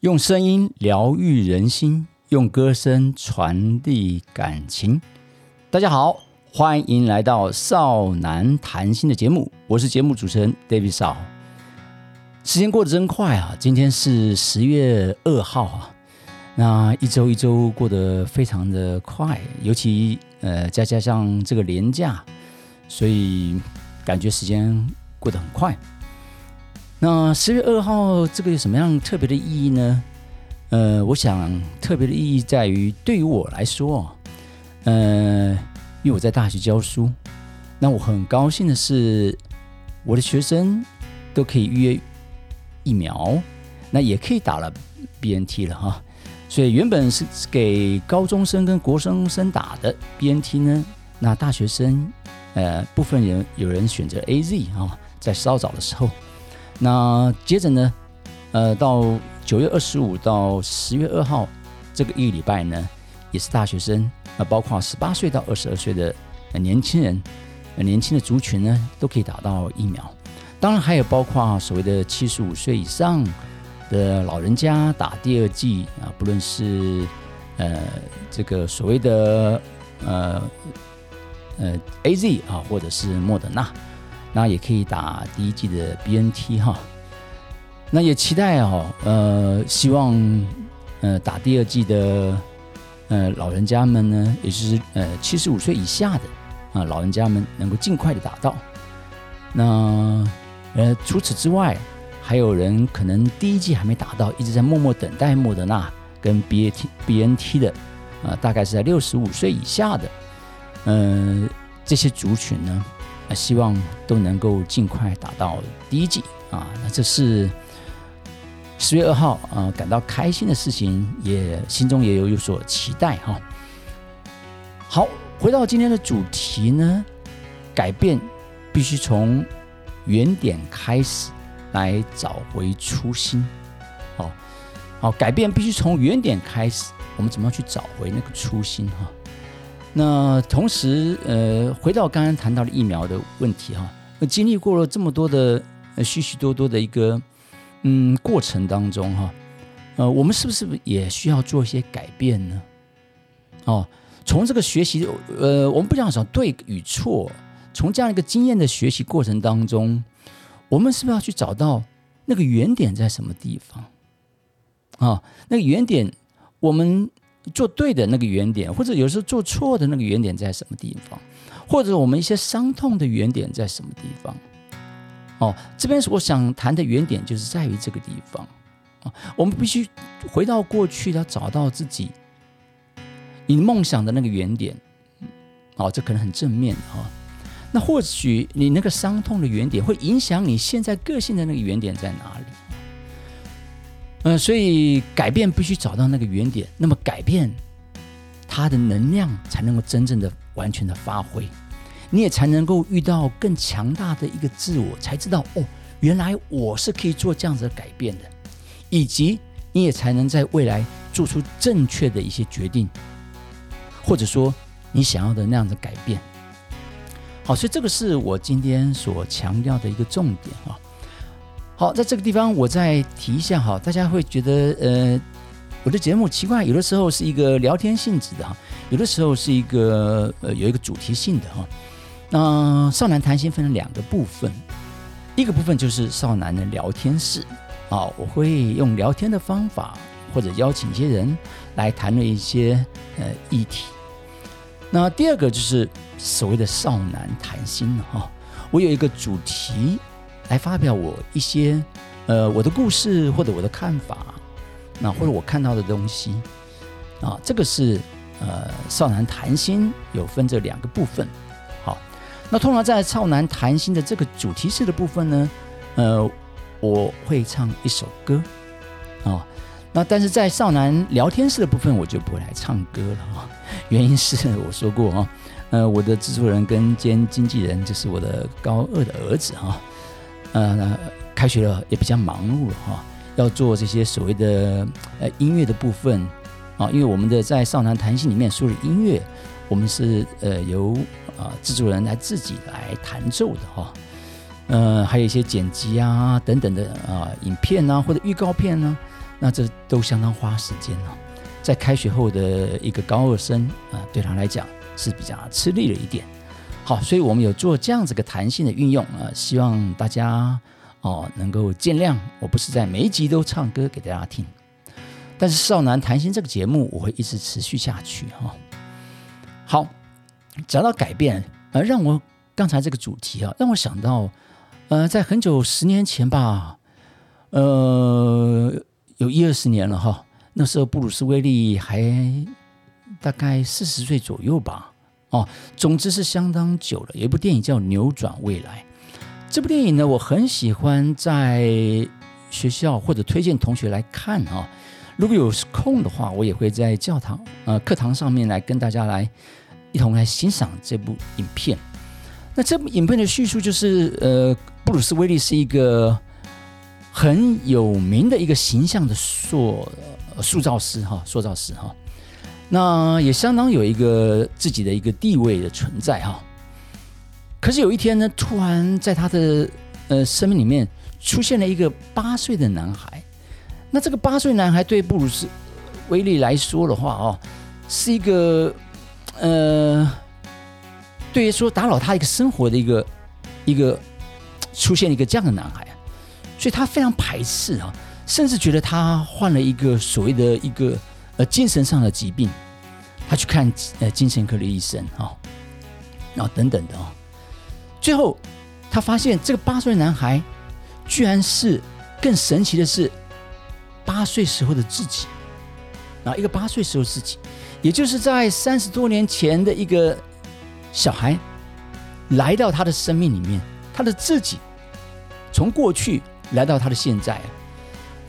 用声音疗愈人心，用歌声传递感情。大家好，欢迎来到少男谈心的节目，我是节目主持人 David 少。时间过得真快啊，今天是十月二号啊，那一周一周过得非常的快，尤其呃再加上这个年假，所以感觉时间过得很快。那十月二号这个有什么样特别的意义呢？呃，我想特别的意义在于，对于我来说，呃，因为我在大学教书，那我很高兴的是，我的学生都可以预约疫苗，那也可以打了 BNT 了哈。所以原本是给高中生跟国生生打的 BNT 呢，那大学生呃部分人有人选择 AZ 啊，在稍早的时候。那接着呢，呃，到九月二十五到十月二号这个一礼拜呢，也是大学生，啊包括十八岁到二十二岁的年轻人，年轻的族群呢，都可以打到疫苗。当然还有包括所谓的七十五岁以上的老人家打第二剂啊，不论是呃这个所谓的呃呃 A Z 啊，或者是莫德纳。那也可以打第一季的 BNT 哈，那也期待哦，呃，希望呃打第二季的呃老人家们呢，也就是呃七十五岁以下的啊老人家们能够尽快的打到。那呃除此之外，还有人可能第一季还没打到，一直在默默等待莫德纳跟 BNT BNT 的啊，大概是在六十五岁以下的，呃这些族群呢。希望都能够尽快达到第一季啊！那这是十月二号啊，感到开心的事情，也心中也有有所期待哈。好，回到今天的主题呢，改变必须从原点开始来找回初心。好，好，改变必须从原点开始，我们怎么样去找回那个初心哈？那同时，呃，回到刚刚谈到的疫苗的问题哈，经历过了这么多的许许多多的一个嗯过程当中哈，呃，我们是不是也需要做一些改变呢？哦，从这个学习，呃，我们不想讲对与错，从这样一个经验的学习过程当中，我们是不是要去找到那个原点在什么地方？啊，那个原点，我们。做对的那个原点，或者有时候做错的那个原点在什么地方，或者我们一些伤痛的原点在什么地方？哦，这边是我想谈的原点，就是在于这个地方啊。我们必须回到过去，要找到自己你梦想的那个原点。哦，这可能很正面哈。那或许你那个伤痛的原点，会影响你现在个性的那个原点在哪里？呃，所以改变必须找到那个原点，那么改变它的能量才能够真正的完全的发挥，你也才能够遇到更强大的一个自我，才知道哦，原来我是可以做这样子的改变的，以及你也才能在未来做出正确的一些决定，或者说你想要的那样的改变。好，所以这个是我今天所强调的一个重点啊。好，在这个地方我再提一下哈，大家会觉得呃，我的节目奇怪，有的时候是一个聊天性质的哈，有的时候是一个呃有一个主题性的哈。那少男谈心分成两个部分，一个部分就是少男的聊天室啊，我会用聊天的方法或者邀请一些人来谈论一些呃议题。那第二个就是所谓的少男谈心哈，我有一个主题。来发表我一些，呃，我的故事或者我的看法，那或者我看到的东西，啊，这个是呃少男谈心有分这两个部分，好，那通常在少男谈心的这个主题式的部分呢，呃，我会唱一首歌，啊，那但是在少男聊天室的部分我就不会来唱歌了啊，原因是我说过啊，呃，我的制作人跟兼经纪人就是我的高二的儿子啊。呃，开学了也比较忙碌了哈，要做这些所谓的呃音乐的部分啊，因为我们的在少男谈心里面说的音乐，我们是呃由啊制作人来自己来弹奏的哈，呃还有一些剪辑啊等等的啊影片啊或者预告片呢，那这都相当花时间哦。在开学后的一个高二生啊，对他来讲是比较吃力了一点。好，所以我们有做这样子个弹性的运用啊，希望大家哦能够见谅。我不是在每一集都唱歌给大家听，但是少男谈心这个节目我会一直持续下去哈。好，讲到改变，呃，让我刚才这个主题啊，让我想到，呃，在很久十年前吧，呃，有一二十年了哈。那时候布鲁斯威利还大概四十岁左右吧，哦，总之是相当久了。有一部电影叫《扭转未来》，这部电影呢，我很喜欢在学校或者推荐同学来看啊。如果有空的话，我也会在教堂呃课堂上面来跟大家来一同来欣赏这部影片。那这部影片的叙述就是，呃，布鲁斯威利是一个很有名的一个形象的塑。塑造师哈，塑造师哈，那也相当有一个自己的一个地位的存在哈。可是有一天呢，突然在他的呃生命里面出现了一个八岁的男孩。那这个八岁男孩对布鲁斯威利来说的话哦，是一个呃，对于说打扰他一个生活的一个一个出现一个这样的男孩，所以他非常排斥啊。甚至觉得他患了一个所谓的一个呃精神上的疾病，他去看呃精神科的医生啊，然后等等的哦，最后他发现这个八岁男孩居然是更神奇的是八岁时候的自己，啊，一个八岁时候自己，也就是在三十多年前的一个小孩来到他的生命里面，他的自己从过去来到他的现在。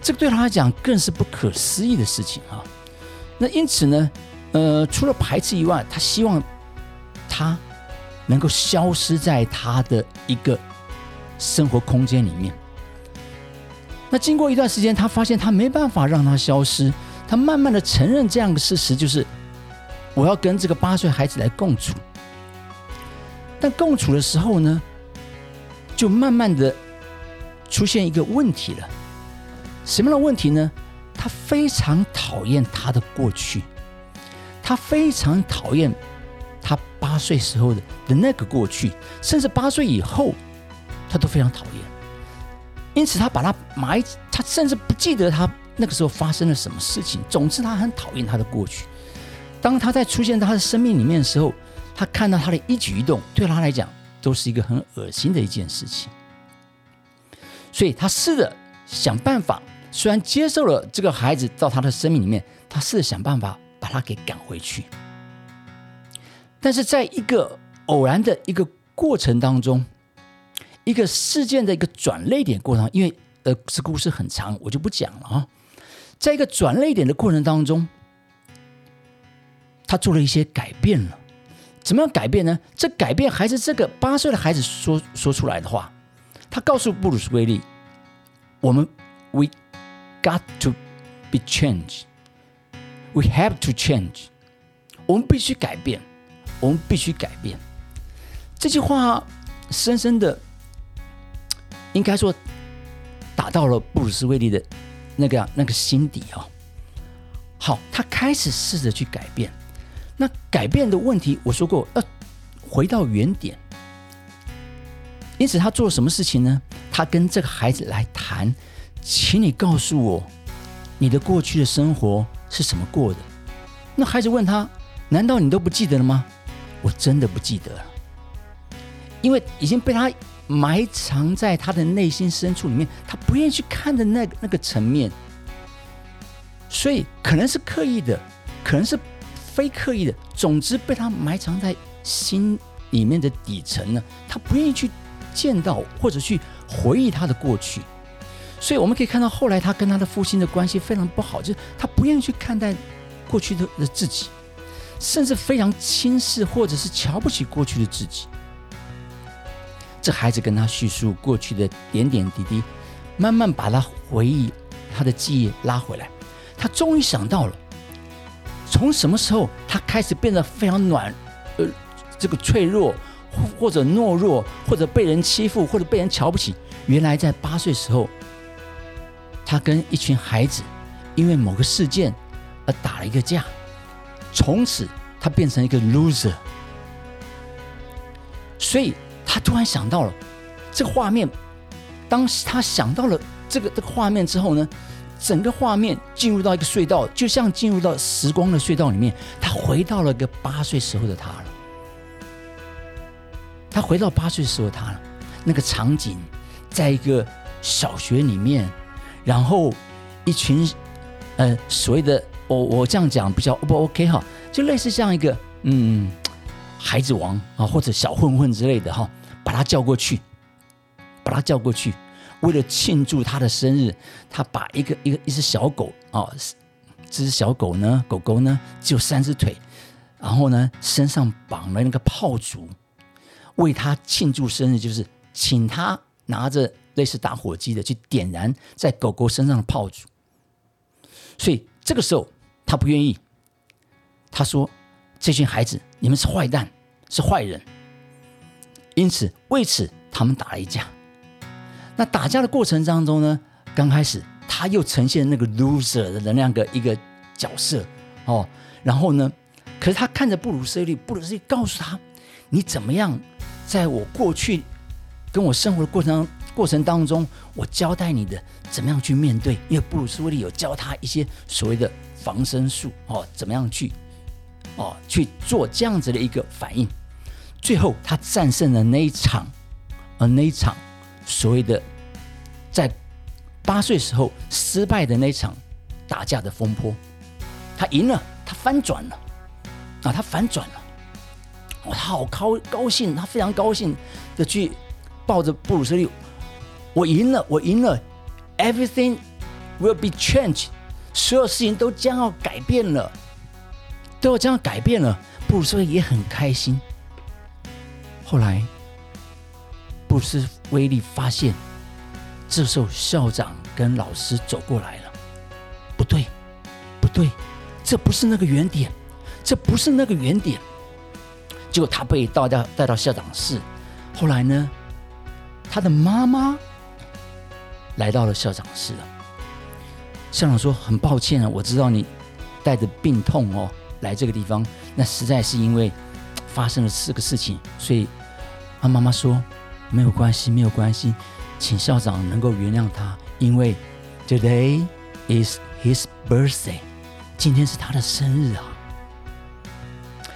这个对他来讲更是不可思议的事情啊！那因此呢，呃，除了排斥以外，他希望他能够消失在他的一个生活空间里面。那经过一段时间，他发现他没办法让他消失，他慢慢的承认这样的事实，就是我要跟这个八岁孩子来共处。但共处的时候呢，就慢慢的出现一个问题了。什么样的问题呢？他非常讨厌他的过去，他非常讨厌他八岁时候的的那个过去，甚至八岁以后，他都非常讨厌。因此，他把他埋，他甚至不记得他那个时候发生了什么事情。总之，他很讨厌他的过去。当他在出现在他的生命里面的时候，他看到他的一举一动，对他来讲都是一个很恶心的一件事情。所以他试着想办法。虽然接受了这个孩子到他的生命里面，他试着想办法把他给赶回去，但是在一个偶然的一个过程当中，一个事件的一个转泪点过程，因为呃这故事很长，我就不讲了啊。在一个转泪点的过程当中，他做了一些改变了。怎么样改变呢？这改变还是这个八岁的孩子说说出来的话。他告诉布鲁斯威利：“我们 we。” Got to be changed. We have to change. 我们必须改变，我们必须改变。这句话深深的，应该说打到了布鲁斯威利的那个那个心底啊。好，他开始试着去改变。那改变的问题，我说过要回到原点。因此，他做了什么事情呢？他跟这个孩子来谈。请你告诉我，你的过去的生活是怎么过的？那孩子问他：“难道你都不记得了吗？”我真的不记得了，因为已经被他埋藏在他的内心深处里面，他不愿意去看的那个那个层面。所以可能是刻意的，可能是非刻意的，总之被他埋藏在心里面的底层呢。他不愿意去见到或者去回忆他的过去。所以我们可以看到，后来他跟他的父亲的关系非常不好，就是他不愿意去看待过去的的自己，甚至非常轻视或者是瞧不起过去的自己。这孩子跟他叙述过去的点点滴滴，慢慢把他回忆、他的记忆拉回来。他终于想到了，从什么时候他开始变得非常暖，呃，这个脆弱，或者懦弱，或者被人欺负，或者被人瞧不起。原来在八岁时候。他跟一群孩子因为某个事件而打了一个架，从此他变成一个 loser。所以他突然想到了这个画面，当他想到了这个这个画面之后呢，整个画面进入到一个隧道，就像进入到时光的隧道里面，他回到了个八岁时候的他了。他回到八岁时候他了，那个场景，在一个小学里面，然后一群呃所谓的我我这样讲比较不 OK 哈，就类似像一个嗯孩子王啊或者小混混之类的哈，把他叫过去，把他叫过去，为了庆祝他的生日，他把一个一个一只小狗啊，这只小狗呢狗狗呢只有三只腿，然后呢身上绑了那个炮竹。为他庆祝生日，就是请他拿着类似打火机的去点燃在狗狗身上的炮竹。所以这个时候他不愿意，他说：“这群孩子，你们是坏蛋，是坏人。”因此为此他们打了一架。那打架的过程当中呢，刚开始他又呈现那个 loser 的那样的一个角色哦。然后呢，可是他看着布鲁斯利，布鲁斯利告诉他：“你怎么样？”在我过去跟我生活的过程当中过程当中，我交代你的怎么样去面对，因为布鲁斯威利有教他一些所谓的防身术哦，怎么样去哦去做这样子的一个反应。最后他战胜了那一场，呃那一场所谓的在八岁时候失败的那一场打架的风波，他赢了，他翻转了啊，他反转了。他好高高兴，他非常高兴的去抱着布鲁斯利，我赢了，我赢了，everything will be changed，所有事情都将要改变了，都要将要改变了。布鲁斯也很开心。后来，布鲁斯威利发现，这时候校长跟老师走过来了，不对，不对，这不是那个原点，这不是那个原点。结果他被带到带到校长室，后来呢，他的妈妈来到了校长室了。校长说：“很抱歉啊，我知道你带着病痛哦来这个地方，那实在是因为发生了四个事情，所以他妈妈说没有关系，没有关系，请校长能够原谅他，因为 today is his birthday，今天是他的生日啊。”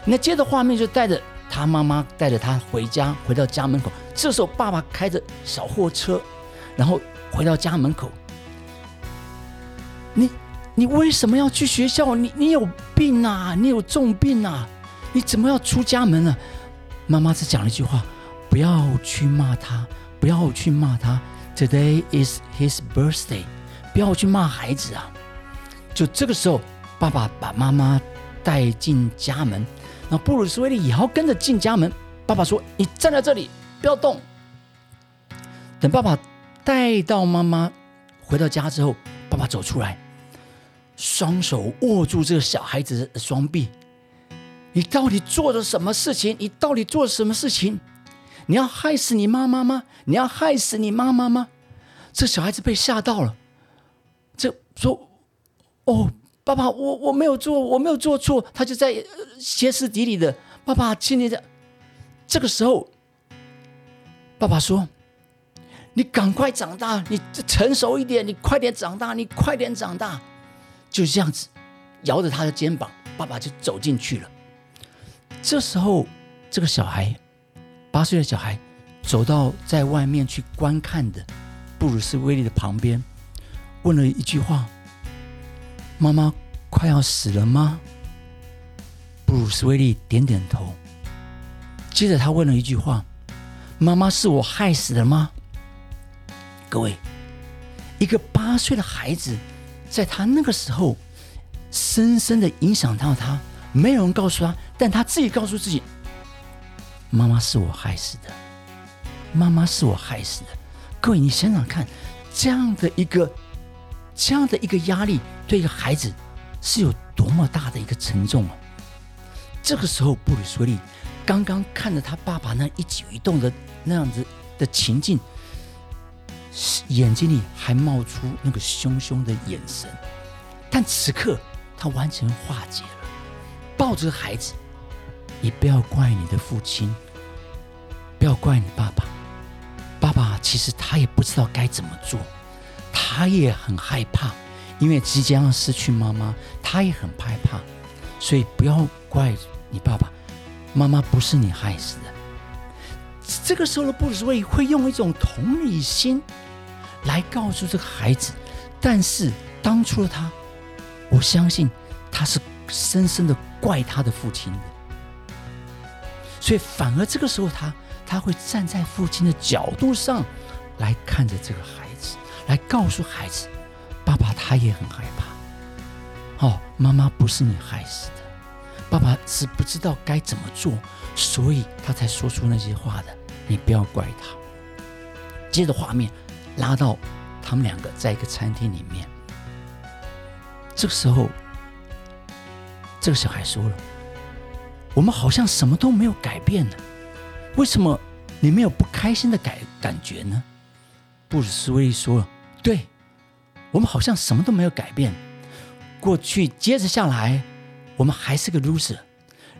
那接着画面就带着他妈妈带着他回家，回到家门口。这时候爸爸开着小货车，然后回到家门口。你你为什么要去学校？你你有病啊！你有重病啊！你怎么要出家门呢？妈妈只讲了一句话：不要去骂他，不要去骂他。Today is his birthday，不要去骂孩子啊！就这个时候，爸爸把妈妈带进家门。那布鲁斯威利也要跟着进家门。爸爸说：“你站在这里，不要动。”等爸爸带到妈妈回到家之后，爸爸走出来，双手握住这个小孩子的双臂。你到底做了什么事情？你到底做了什么事情？你要害死你妈妈吗？你要害死你妈妈吗？这小孩子被吓到了，这说：“哦。”爸爸，我我没有做，我没有做错，他就在歇斯底里的。爸爸，请你的。这个时候，爸爸说：“你赶快长大，你成熟一点，你快点长大，你快点长大。”就这样子，摇着他的肩膀，爸爸就走进去了。这时候，这个小孩，八岁的小孩，走到在外面去观看的布鲁斯威利的旁边，问了一句话。妈妈快要死了吗？布鲁斯威利点点头。接着他问了一句话：“妈妈是我害死的吗？”各位，一个八岁的孩子，在他那个时候，深深的影响到他。没有人告诉他，但他自己告诉自己：“妈妈是我害死的，妈妈是我害死的。”各位，你想想看，这样的一个。这样的一个压力对一个孩子是有多么大的一个沉重啊！这个时候，布里斯利刚刚看着他爸爸那一举一动的那样子的情境，眼睛里还冒出那个凶凶的眼神。但此刻他完全化解了，抱着孩子，你不要怪你的父亲，不要怪你爸爸。爸爸其实他也不知道该怎么做，他也很害怕，因为即将要失去妈妈，他也很害怕。所以不要怪你爸爸妈妈不是你害死的。这个时候的布鲁斯威会用一种同理心来告诉这个孩子，但是当初的他，我相信他是深深的怪他的父亲的，所以反而这个时候他他会站在父亲的角度上来看着这个孩子，来告诉孩子，爸爸他也很害怕，哦，妈妈不是你害死的，爸爸是不知道该怎么做。所以他才说出那些话的，你不要怪他。接着画面拉到他们两个在一个餐厅里面，这个时候，这个小孩说了：“我们好像什么都没有改变呢，为什么你没有不开心的感感觉呢？”布鲁斯威利说了：“对，我们好像什么都没有改变，过去接着下来，我们还是个 loser。”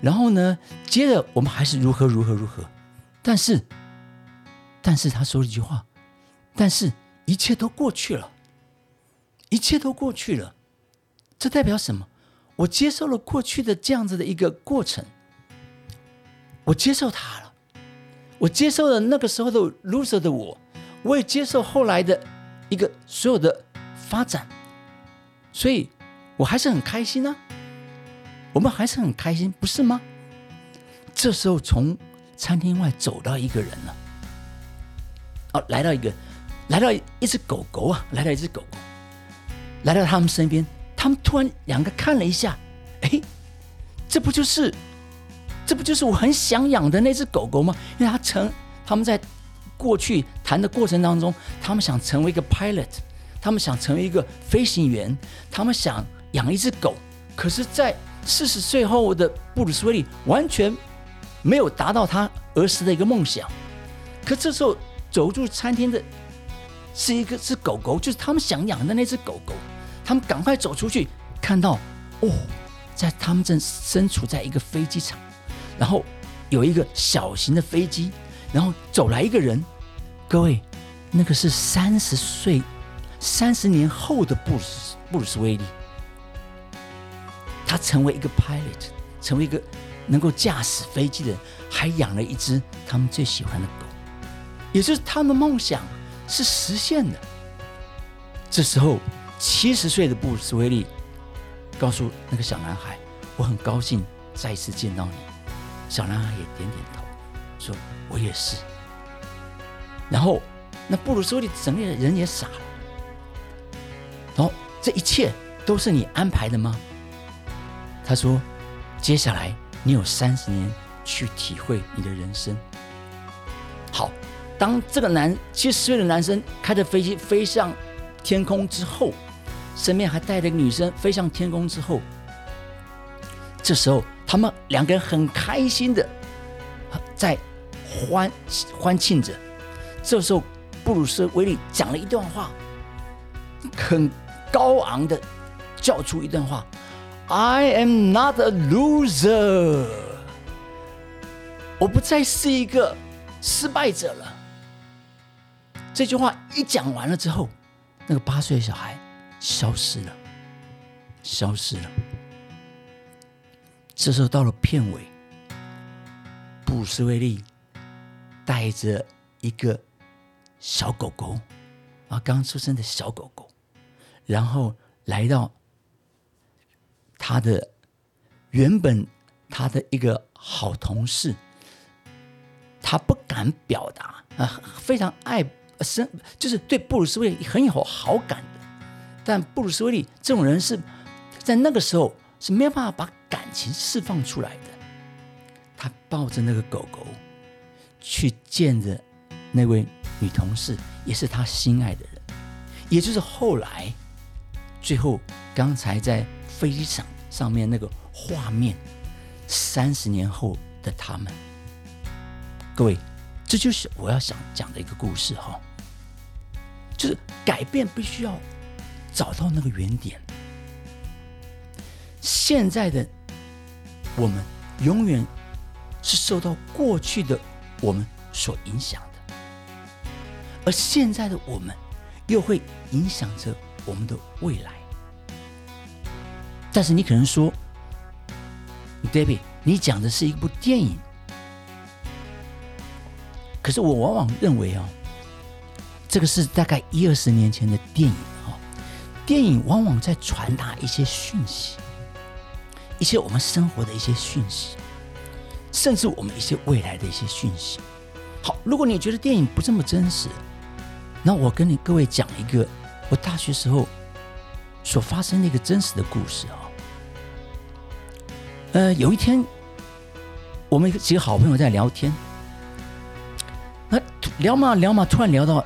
然后呢？接着我们还是如何如何如何，但是，但是他说了一句话，但是一切都过去了，一切都过去了，这代表什么？我接受了过去的这样子的一个过程，我接受他了，我接受了那个时候的 loser 的我，我也接受后来的一个所有的发展，所以我还是很开心啊。我们还是很开心，不是吗？这时候，从餐厅外走到一个人了，哦，来到一个，来到一只狗狗啊，来到一只狗狗，来到他们身边，他们突然两个看了一下，哎，这不就是，这不就是我很想养的那只狗狗吗？因为他成，他们在过去谈的过程当中，他们想成为一个 pilot，他们想成为一个飞行员，他们想养一只狗，可是，在四十岁后的布鲁斯威利完全没有达到他儿时的一个梦想，可这时候走入餐厅的是一个只狗狗，就是他们想养的那只狗狗。他们赶快走出去，看到哦，在他们正身处在一个飞机场，然后有一个小型的飞机，然后走来一个人。各位，那个是三十岁、三十年后的布鲁斯布鲁斯威利。他成为一个 pilot，成为一个能够驾驶飞机的人，还养了一只他们最喜欢的狗，也就是他们的梦想是实现的。这时候，七十岁的布鲁斯威利告诉那个小男孩：“我很高兴再次见到你。”小男孩也点点头，说：“我也是。”然后，那布鲁斯威利整个人也傻了。哦，这一切都是你安排的吗？他说：“接下来你有三十年去体会你的人生。”好，当这个男七十岁的男生开着飞机飞向天空之后，身边还带着女生飞向天空之后，这时候他们两个人很开心的在欢欢庆着。这时候布鲁斯威利讲了一段话，很高昂的叫出一段话。I am not a loser。我不再是一个失败者了。这句话一讲完了之后，那个八岁的小孩消失了，消失了。这时候到了片尾，布鲁斯威利带着一个小狗狗，啊，刚出生的小狗狗，然后来到。他的原本他的一个好同事，他不敢表达啊，非常爱生，就是对布鲁斯威利很有好感的。但布鲁斯威利这种人是在那个时候是没有办法把感情释放出来的。他抱着那个狗狗去见着那位女同事，也是他心爱的人，也就是后来最后刚才在。飞机场上面那个画面，三十年后的他们，各位，这就是我要想讲的一个故事哈。就是改变必须要找到那个原点，现在的我们永远是受到过去的我们所影响的，而现在的我们又会影响着我们的未来。但是你可能说，David，你讲的是一部电影，可是我往往认为啊，这个是大概一二十年前的电影啊，电影往往在传达一些讯息。一些我们生活的一些讯息，甚至我们一些未来的一些讯息。好，如果你觉得电影不这么真实，那我跟你各位讲一个我大学时候所发生的一个真实的故事啊。呃，有一天，我们几个好朋友在聊天，那聊嘛聊嘛，突然聊到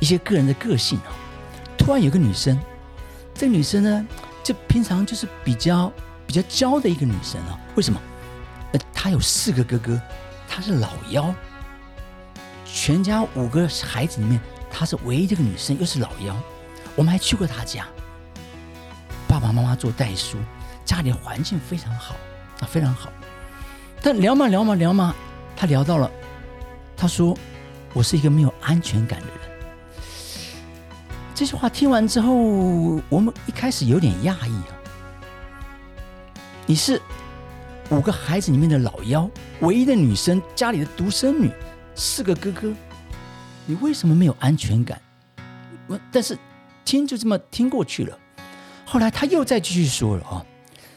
一些个人的个性啊。突然有个女生，这个女生呢。就平常就是比较比较娇的一个女生啊？为什么？呃，她有四个哥哥，她是老幺，全家五个孩子里面，她是唯一这个女生，又是老幺。我们还去过她家，爸爸妈妈做代书，家里环境非常好啊，非常好。但聊嘛聊嘛聊嘛，他聊到了，他说：“我是一个没有安全感的人。”这句话听完之后，我们一开始有点讶异啊。你是五个孩子里面的老幺，唯一的女生，家里的独生女，四个哥哥，你为什么没有安全感？我但是听就这么听过去了。后来他又再继续说了啊，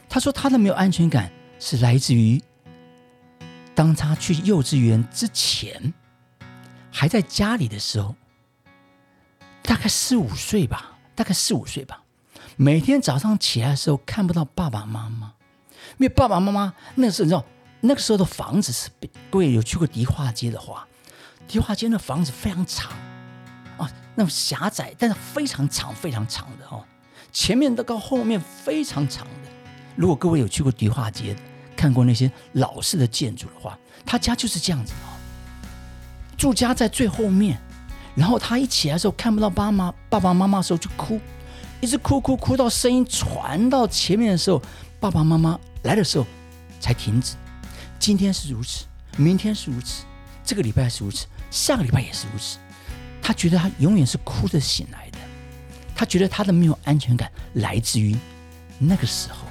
他说他的没有安全感是来自于当他去幼稚园之前，还在家里的时候。大概四五岁吧，大概四五岁吧。每天早上起来的时候看不到爸爸妈妈，因为爸爸妈妈那时候你知道，那个时候的房子是各位有去过迪化街的话，迪化街那房子非常长啊，那么狭窄，但是非常长非常长的哦，前面的到后面非常长的。如果各位有去过迪化街的，看过那些老式的建筑的话，他家就是这样子哦，住家在最后面。然后他一起来的时候看不到爸妈爸爸妈妈的时候就哭，一直哭哭哭到声音传到前面的时候，爸爸妈妈来的时候才停止。今天是如此，明天是如此，这个礼拜是如此，下个礼拜也是如此。他觉得他永远是哭着醒来的，他觉得他的没有安全感来自于那个时候。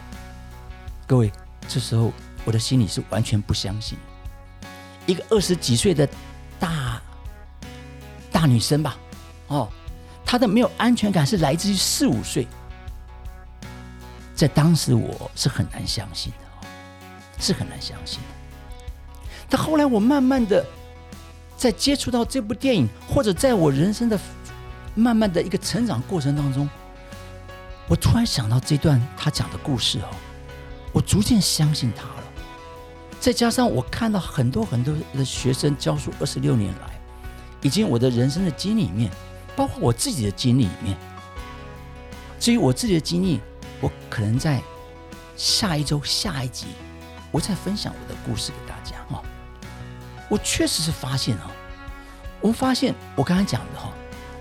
各位，这时候我的心里是完全不相信，一个二十几岁的大。大女生吧，哦，她的没有安全感是来自于四五岁，在当时我是很难相信的，是很难相信的。但后来我慢慢的在接触到这部电影，或者在我人生的慢慢的一个成长过程当中，我突然想到这段他讲的故事哦，我逐渐相信他了。再加上我看到很多很多的学生教书二十六年来。以及我的人生的经历里面，包括我自己的经历里面。至于我自己的经历，我可能在下一周、下一集，我再分享我的故事给大家哈。我确实是发现哈，我们发现我刚才讲的哈，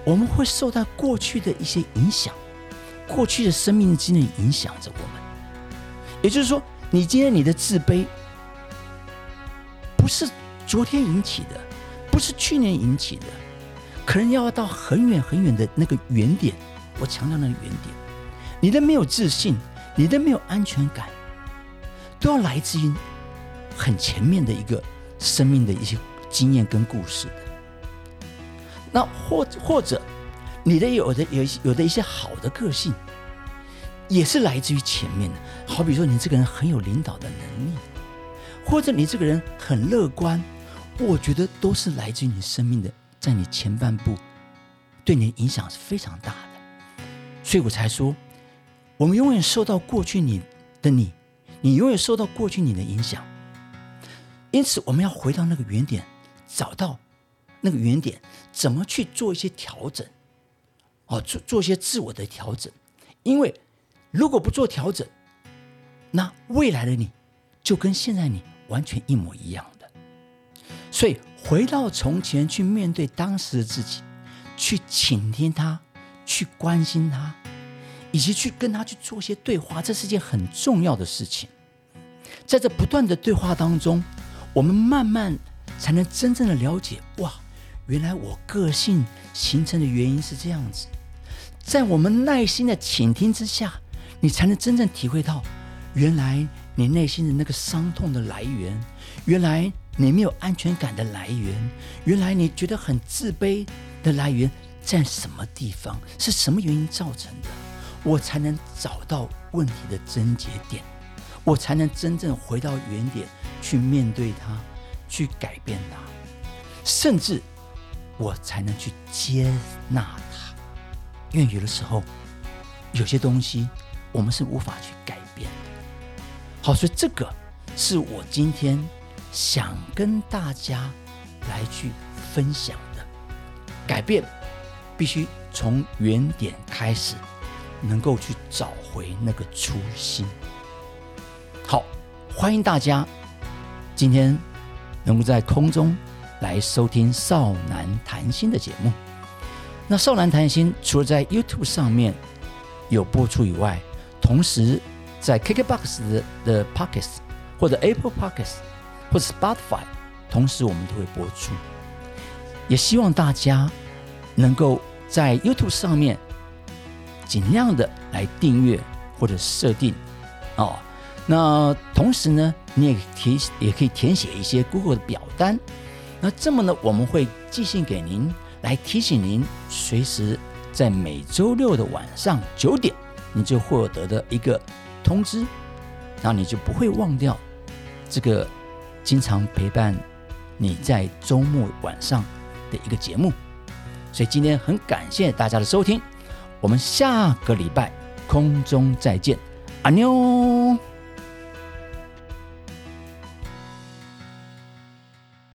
我们会受到过去的一些影响，过去的生命经历影响着我们。也就是说，你今天你的自卑，不是昨天引起的。不是去年引起的，可能要到很远很远的那个原点。我强调那个原点，你的没有自信，你的没有安全感，都要来自于很前面的一个生命的一些经验跟故事的。那或或者你的有的有有的一些好的个性，也是来自于前面的。好比说，你这个人很有领导的能力，或者你这个人很乐观。我觉得都是来自于你生命的，在你前半部，对你的影响是非常大的，所以我才说，我们永远受到过去你的你，你永远受到过去你的影响，因此我们要回到那个原点，找到那个原点，怎么去做一些调整，哦，做做一些自我的调整，因为如果不做调整，那未来的你就跟现在你完全一模一样的。所以回到从前去面对当时的自己，去倾听他，去关心他，以及去跟他去做些对话，这是件很重要的事情。在这不断的对话当中，我们慢慢才能真正的了解，哇，原来我个性形成的原因是这样子。在我们耐心的倾听之下，你才能真正体会到，原来你内心的那个伤痛的来源，原来你没有安全感的来源，原来你觉得很自卑的来源在什么地方，是什么原因造成的，我才能找到问题的症结点。我才能真正回到原点，去面对它，去改变它，甚至我才能去接纳它。因为有的时候，有些东西我们是无法去改变的。好，所以这个是我今天想跟大家来去分享的。改变必须从原点开始，能够去找回那个初心。好，欢迎大家今天能够在空中来收听少男谈心的节目。那少男谈心除了在 YouTube 上面有播出以外，同时在 KKBOX 的的 Pockets 或者 Apple Pockets 或者 Spotify，同时我们都会播出。也希望大家能够在 YouTube 上面尽量的来订阅或者设定哦。那同时呢，你也提也可以填写一些 Google 的表单。那这么呢，我们会寄信给您，来提醒您，随时在每周六的晚上九点，你就获得的一个通知，那你就不会忘掉这个经常陪伴你在周末晚上的一个节目。所以今天很感谢大家的收听，我们下个礼拜空中再见，阿妞。